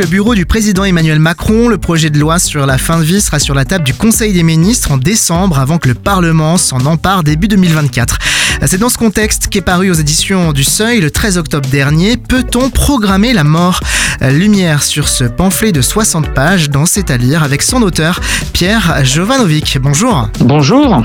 le bureau du président Emmanuel Macron. Le projet de loi sur la fin de vie sera sur la table du Conseil des ministres en décembre avant que le Parlement s'en empare début 2024. C'est dans ce contexte qu'est paru aux éditions du Seuil le 13 octobre dernier Peut-on programmer la mort? Lumière sur ce pamphlet de 60 pages dans C'est à lire avec son auteur Pierre Jovanovic. Bonjour. Bonjour.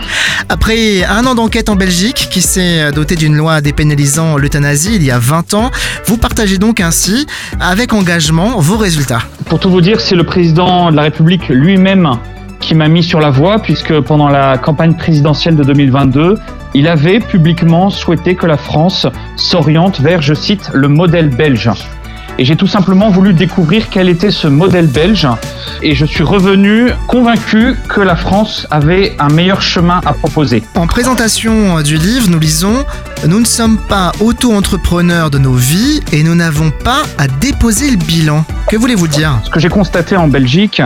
Après un an d'enquête en Belgique qui s'est doté d'une loi dépénalisant l'euthanasie il y a 20 ans, vous partagez donc ainsi, avec engagement, vos résultats. Pour tout vous dire, c'est le président de la République lui-même qui m'a mis sur la voie, puisque pendant la campagne présidentielle de 2022, il avait publiquement souhaité que la France s'oriente vers, je cite, le modèle belge. Et j'ai tout simplement voulu découvrir quel était ce modèle belge. Et je suis revenu convaincu que la France avait un meilleur chemin à proposer. En présentation du livre, nous lisons Nous ne sommes pas auto-entrepreneurs de nos vies et nous n'avons pas à déposer le bilan. Que voulez-vous dire? Ce que j'ai constaté en Belgique,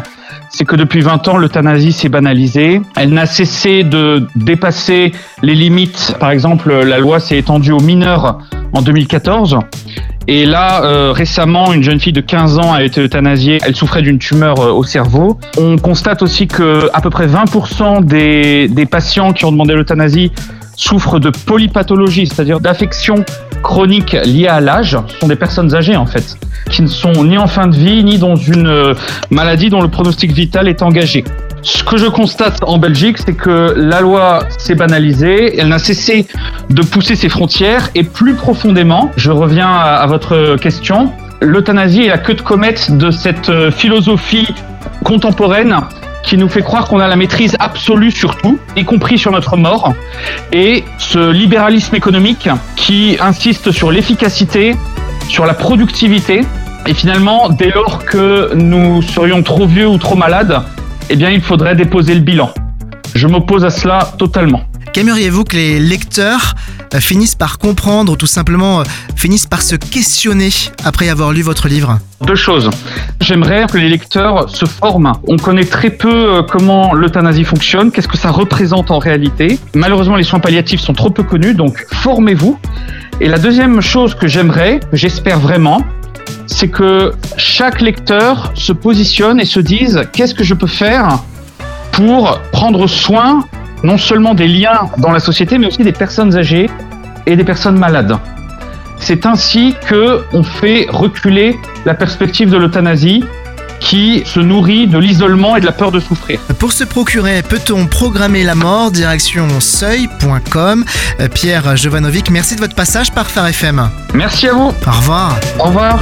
c'est que depuis 20 ans, l'euthanasie s'est banalisée. Elle n'a cessé de dépasser les limites. Par exemple, la loi s'est étendue aux mineurs en 2014. Et là, euh, récemment, une jeune fille de 15 ans a été euthanasiée. Elle souffrait d'une tumeur euh, au cerveau. On constate aussi que à peu près 20% des, des patients qui ont demandé l'euthanasie souffrent de polypathologie, c'est-à-dire d'affections chroniques liées à l'âge. Sont des personnes âgées en fait, qui ne sont ni en fin de vie ni dans une euh, maladie dont le pronostic vital est engagé. Ce que je constate en Belgique, c'est que la loi s'est banalisée, elle n'a cessé de pousser ses frontières et plus profondément, je reviens à, votre question, l'euthanasie est la queue de comète de cette euh, philosophie contemporaine qui nous fait croire qu'on a la maîtrise absolue sur tout, y compris sur notre mort, et ce libéralisme économique qui insiste sur l'efficacité, sur la productivité, et finalement, dès lors que nous serions trop vieux ou trop malades, eh bien, il faudrait déposer le bilan. Je m'oppose à cela totalement. Qu'aimeriez-vous que les lecteurs finissent par comprendre ou tout simplement euh, finissent par se questionner après avoir lu votre livre Deux choses. J'aimerais que les lecteurs se forment. On connaît très peu euh, comment l'euthanasie fonctionne, qu'est-ce que ça représente en réalité. Malheureusement, les soins palliatifs sont trop peu connus, donc formez-vous. Et la deuxième chose que j'aimerais, que j'espère vraiment, c'est que chaque lecteur se positionne et se dise qu'est-ce que je peux faire pour prendre soin non seulement des liens dans la société, mais aussi des personnes âgées et des personnes malades. C'est ainsi que on fait reculer la perspective de l'euthanasie qui se nourrit de l'isolement et de la peur de souffrir. Pour se procurer, peut-on programmer la mort? Direction seuil.com. Pierre Jovanovic, merci de votre passage par Phare FM. Merci à vous. Au revoir. Au revoir.